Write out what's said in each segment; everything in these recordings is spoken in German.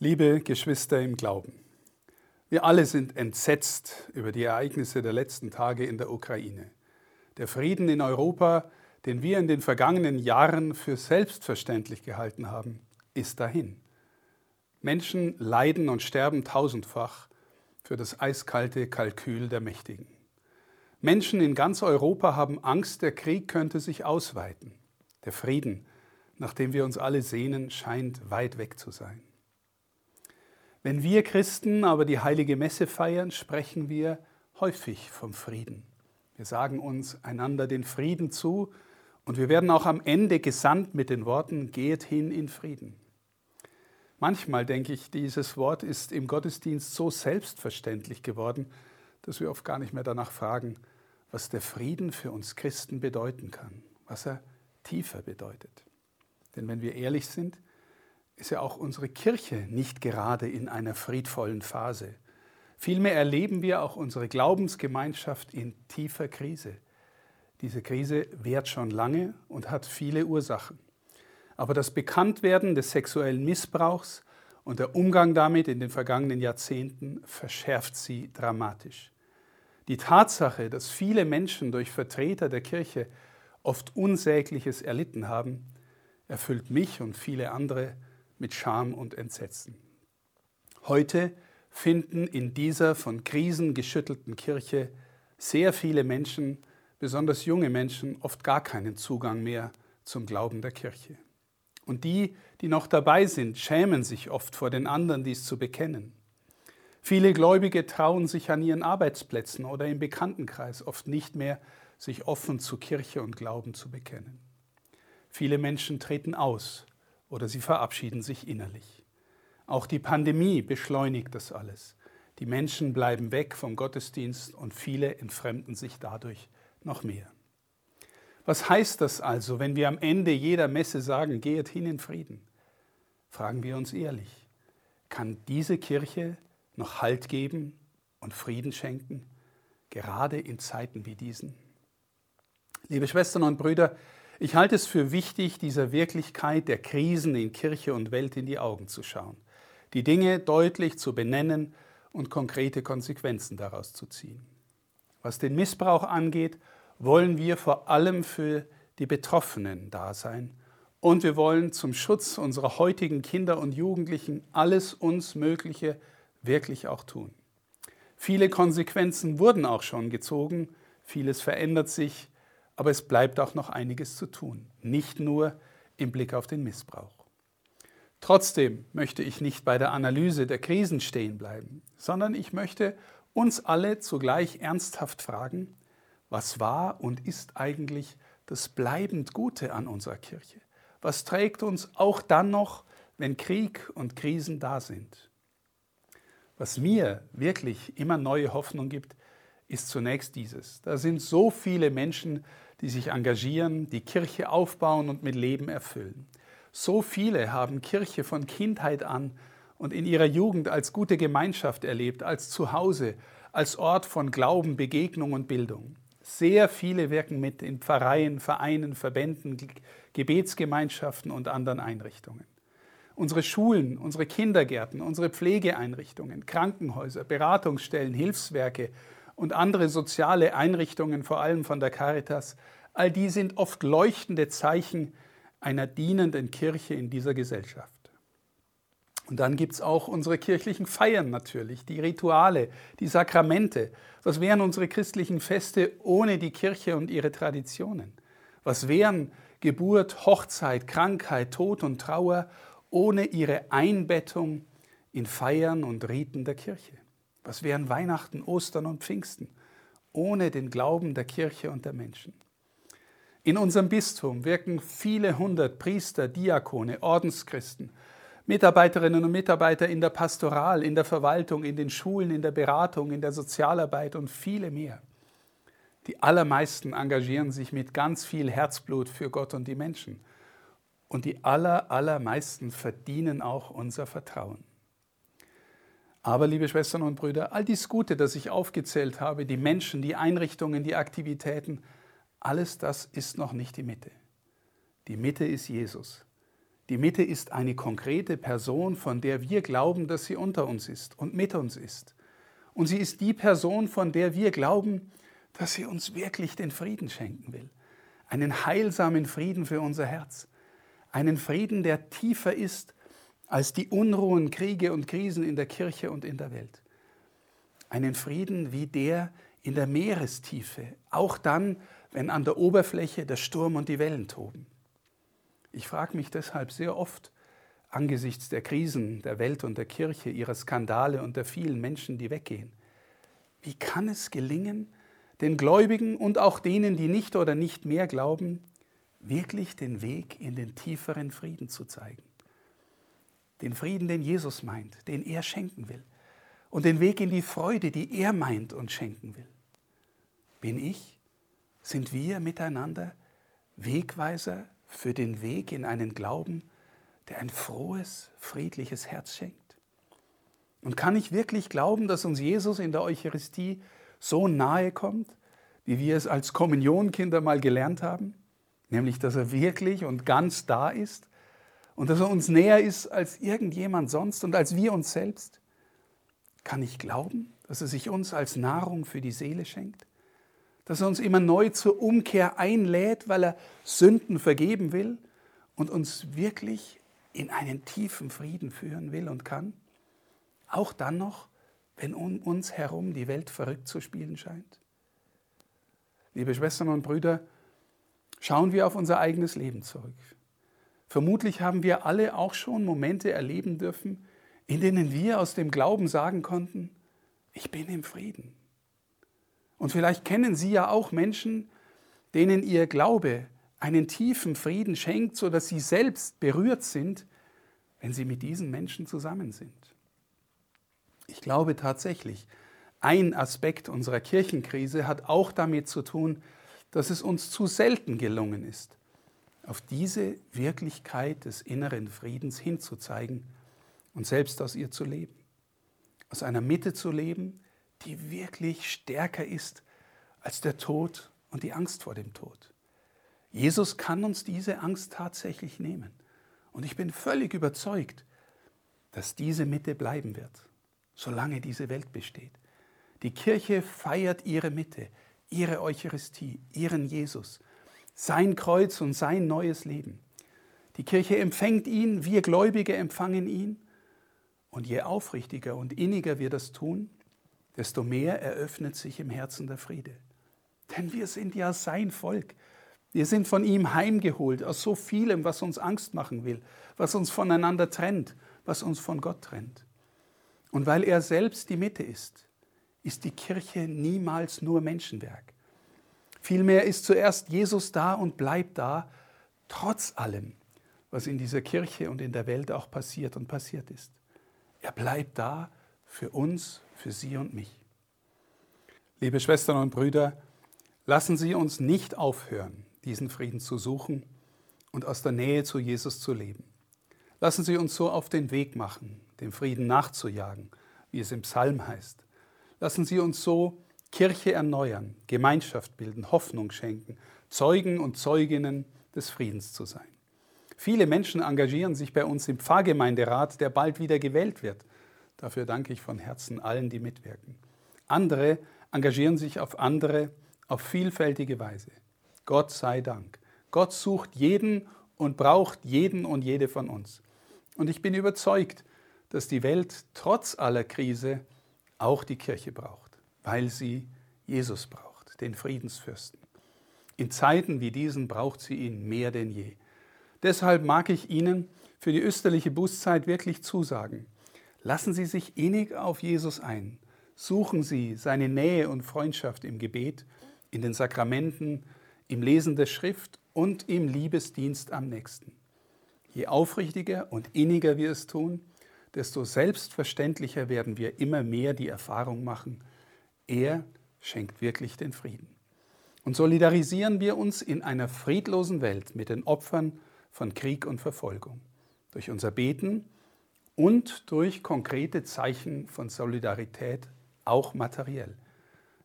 Liebe Geschwister im Glauben, wir alle sind entsetzt über die Ereignisse der letzten Tage in der Ukraine. Der Frieden in Europa, den wir in den vergangenen Jahren für selbstverständlich gehalten haben, ist dahin. Menschen leiden und sterben tausendfach für das eiskalte Kalkül der Mächtigen. Menschen in ganz Europa haben Angst, der Krieg könnte sich ausweiten. Der Frieden, nach dem wir uns alle sehnen, scheint weit weg zu sein. Wenn wir Christen aber die heilige Messe feiern, sprechen wir häufig vom Frieden. Wir sagen uns einander den Frieden zu und wir werden auch am Ende gesandt mit den Worten, geht hin in Frieden. Manchmal denke ich, dieses Wort ist im Gottesdienst so selbstverständlich geworden, dass wir oft gar nicht mehr danach fragen, was der Frieden für uns Christen bedeuten kann, was er tiefer bedeutet. Denn wenn wir ehrlich sind, ist ja auch unsere Kirche nicht gerade in einer friedvollen Phase. Vielmehr erleben wir auch unsere Glaubensgemeinschaft in tiefer Krise. Diese Krise währt schon lange und hat viele Ursachen. Aber das Bekanntwerden des sexuellen Missbrauchs und der Umgang damit in den vergangenen Jahrzehnten verschärft sie dramatisch. Die Tatsache, dass viele Menschen durch Vertreter der Kirche oft Unsägliches erlitten haben, erfüllt mich und viele andere mit Scham und Entsetzen. Heute finden in dieser von Krisen geschüttelten Kirche sehr viele Menschen, besonders junge Menschen, oft gar keinen Zugang mehr zum Glauben der Kirche. Und die, die noch dabei sind, schämen sich oft vor den anderen, dies zu bekennen. Viele Gläubige trauen sich an ihren Arbeitsplätzen oder im Bekanntenkreis oft nicht mehr, sich offen zu Kirche und Glauben zu bekennen. Viele Menschen treten aus oder sie verabschieden sich innerlich. Auch die Pandemie beschleunigt das alles. Die Menschen bleiben weg vom Gottesdienst und viele entfremden sich dadurch noch mehr. Was heißt das also, wenn wir am Ende jeder Messe sagen, geht hin in Frieden? Fragen wir uns ehrlich, kann diese Kirche noch Halt geben und Frieden schenken, gerade in Zeiten wie diesen? Liebe Schwestern und Brüder, ich halte es für wichtig, dieser Wirklichkeit der Krisen in Kirche und Welt in die Augen zu schauen, die Dinge deutlich zu benennen und konkrete Konsequenzen daraus zu ziehen. Was den Missbrauch angeht, wollen wir vor allem für die Betroffenen da sein und wir wollen zum Schutz unserer heutigen Kinder und Jugendlichen alles uns Mögliche wirklich auch tun. Viele Konsequenzen wurden auch schon gezogen, vieles verändert sich, aber es bleibt auch noch einiges zu tun, nicht nur im Blick auf den Missbrauch. Trotzdem möchte ich nicht bei der Analyse der Krisen stehen bleiben, sondern ich möchte uns alle zugleich ernsthaft fragen, was war und ist eigentlich das bleibend Gute an unserer Kirche? Was trägt uns auch dann noch, wenn Krieg und Krisen da sind? Was mir wirklich immer neue Hoffnung gibt, ist zunächst dieses. Da sind so viele Menschen, die sich engagieren, die Kirche aufbauen und mit Leben erfüllen. So viele haben Kirche von Kindheit an und in ihrer Jugend als gute Gemeinschaft erlebt, als Zuhause, als Ort von Glauben, Begegnung und Bildung. Sehr viele wirken mit in Pfarreien, Vereinen, Verbänden, Gebetsgemeinschaften und anderen Einrichtungen. Unsere Schulen, unsere Kindergärten, unsere Pflegeeinrichtungen, Krankenhäuser, Beratungsstellen, Hilfswerke und andere soziale Einrichtungen, vor allem von der Caritas, all die sind oft leuchtende Zeichen einer dienenden Kirche in dieser Gesellschaft. Und dann gibt es auch unsere kirchlichen Feiern natürlich, die Rituale, die Sakramente. Was wären unsere christlichen Feste ohne die Kirche und ihre Traditionen? Was wären Geburt, Hochzeit, Krankheit, Tod und Trauer ohne ihre Einbettung in Feiern und Riten der Kirche? Was wären Weihnachten, Ostern und Pfingsten ohne den Glauben der Kirche und der Menschen? In unserem Bistum wirken viele hundert Priester, Diakone, Ordenschristen, Mitarbeiterinnen und Mitarbeiter in der Pastoral, in der Verwaltung, in den Schulen, in der Beratung, in der Sozialarbeit und viele mehr. Die allermeisten engagieren sich mit ganz viel Herzblut für Gott und die Menschen. Und die aller, allermeisten verdienen auch unser Vertrauen. Aber, liebe Schwestern und Brüder, all dies Gute, das ich aufgezählt habe, die Menschen, die Einrichtungen, die Aktivitäten, alles das ist noch nicht die Mitte. Die Mitte ist Jesus. Die Mitte ist eine konkrete Person, von der wir glauben, dass sie unter uns ist und mit uns ist. Und sie ist die Person, von der wir glauben, dass sie uns wirklich den Frieden schenken will. Einen heilsamen Frieden für unser Herz. Einen Frieden, der tiefer ist als die Unruhen, Kriege und Krisen in der Kirche und in der Welt. Einen Frieden wie der in der Meerestiefe, auch dann, wenn an der Oberfläche der Sturm und die Wellen toben. Ich frage mich deshalb sehr oft, angesichts der Krisen der Welt und der Kirche, ihrer Skandale und der vielen Menschen, die weggehen, wie kann es gelingen, den Gläubigen und auch denen, die nicht oder nicht mehr glauben, wirklich den Weg in den tieferen Frieden zu zeigen? Den Frieden, den Jesus meint, den er schenken will. Und den Weg in die Freude, die er meint und schenken will. Bin ich, sind wir miteinander Wegweiser für den Weg in einen Glauben, der ein frohes, friedliches Herz schenkt? Und kann ich wirklich glauben, dass uns Jesus in der Eucharistie so nahe kommt, wie wir es als Kommunionkinder mal gelernt haben? Nämlich, dass er wirklich und ganz da ist und dass er uns näher ist als irgendjemand sonst und als wir uns selbst? Kann ich glauben, dass er sich uns als Nahrung für die Seele schenkt? dass er uns immer neu zur Umkehr einlädt, weil er Sünden vergeben will und uns wirklich in einen tiefen Frieden führen will und kann. Auch dann noch, wenn um uns herum die Welt verrückt zu spielen scheint. Liebe Schwestern und Brüder, schauen wir auf unser eigenes Leben zurück. Vermutlich haben wir alle auch schon Momente erleben dürfen, in denen wir aus dem Glauben sagen konnten, ich bin im Frieden. Und vielleicht kennen Sie ja auch Menschen, denen Ihr Glaube einen tiefen Frieden schenkt, sodass Sie selbst berührt sind, wenn Sie mit diesen Menschen zusammen sind. Ich glaube tatsächlich, ein Aspekt unserer Kirchenkrise hat auch damit zu tun, dass es uns zu selten gelungen ist, auf diese Wirklichkeit des inneren Friedens hinzuzeigen und selbst aus ihr zu leben. Aus einer Mitte zu leben, die wirklich stärker ist als der Tod und die Angst vor dem Tod. Jesus kann uns diese Angst tatsächlich nehmen. Und ich bin völlig überzeugt, dass diese Mitte bleiben wird, solange diese Welt besteht. Die Kirche feiert ihre Mitte, ihre Eucharistie, ihren Jesus, sein Kreuz und sein neues Leben. Die Kirche empfängt ihn, wir Gläubige empfangen ihn. Und je aufrichtiger und inniger wir das tun, desto mehr eröffnet sich im Herzen der Friede. Denn wir sind ja sein Volk. Wir sind von ihm heimgeholt aus so vielem, was uns Angst machen will, was uns voneinander trennt, was uns von Gott trennt. Und weil er selbst die Mitte ist, ist die Kirche niemals nur Menschenwerk. Vielmehr ist zuerst Jesus da und bleibt da, trotz allem, was in dieser Kirche und in der Welt auch passiert und passiert ist. Er bleibt da für uns, für Sie und mich. Liebe Schwestern und Brüder, lassen Sie uns nicht aufhören, diesen Frieden zu suchen und aus der Nähe zu Jesus zu leben. Lassen Sie uns so auf den Weg machen, dem Frieden nachzujagen, wie es im Psalm heißt. Lassen Sie uns so Kirche erneuern, Gemeinschaft bilden, Hoffnung schenken, Zeugen und Zeuginnen des Friedens zu sein. Viele Menschen engagieren sich bei uns im Pfarrgemeinderat, der bald wieder gewählt wird. Dafür danke ich von Herzen allen, die mitwirken. Andere engagieren sich auf andere, auf vielfältige Weise. Gott sei Dank. Gott sucht jeden und braucht jeden und jede von uns. Und ich bin überzeugt, dass die Welt trotz aller Krise auch die Kirche braucht, weil sie Jesus braucht, den Friedensfürsten. In Zeiten wie diesen braucht sie ihn mehr denn je. Deshalb mag ich Ihnen für die österliche Bußzeit wirklich zusagen, Lassen Sie sich innig auf Jesus ein. Suchen Sie seine Nähe und Freundschaft im Gebet, in den Sakramenten, im Lesen der Schrift und im Liebesdienst am nächsten. Je aufrichtiger und inniger wir es tun, desto selbstverständlicher werden wir immer mehr die Erfahrung machen, er schenkt wirklich den Frieden. Und solidarisieren wir uns in einer friedlosen Welt mit den Opfern von Krieg und Verfolgung. Durch unser Beten, und durch konkrete Zeichen von Solidarität, auch materiell.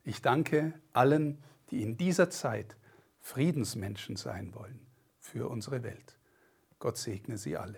Ich danke allen, die in dieser Zeit Friedensmenschen sein wollen für unsere Welt. Gott segne Sie alle.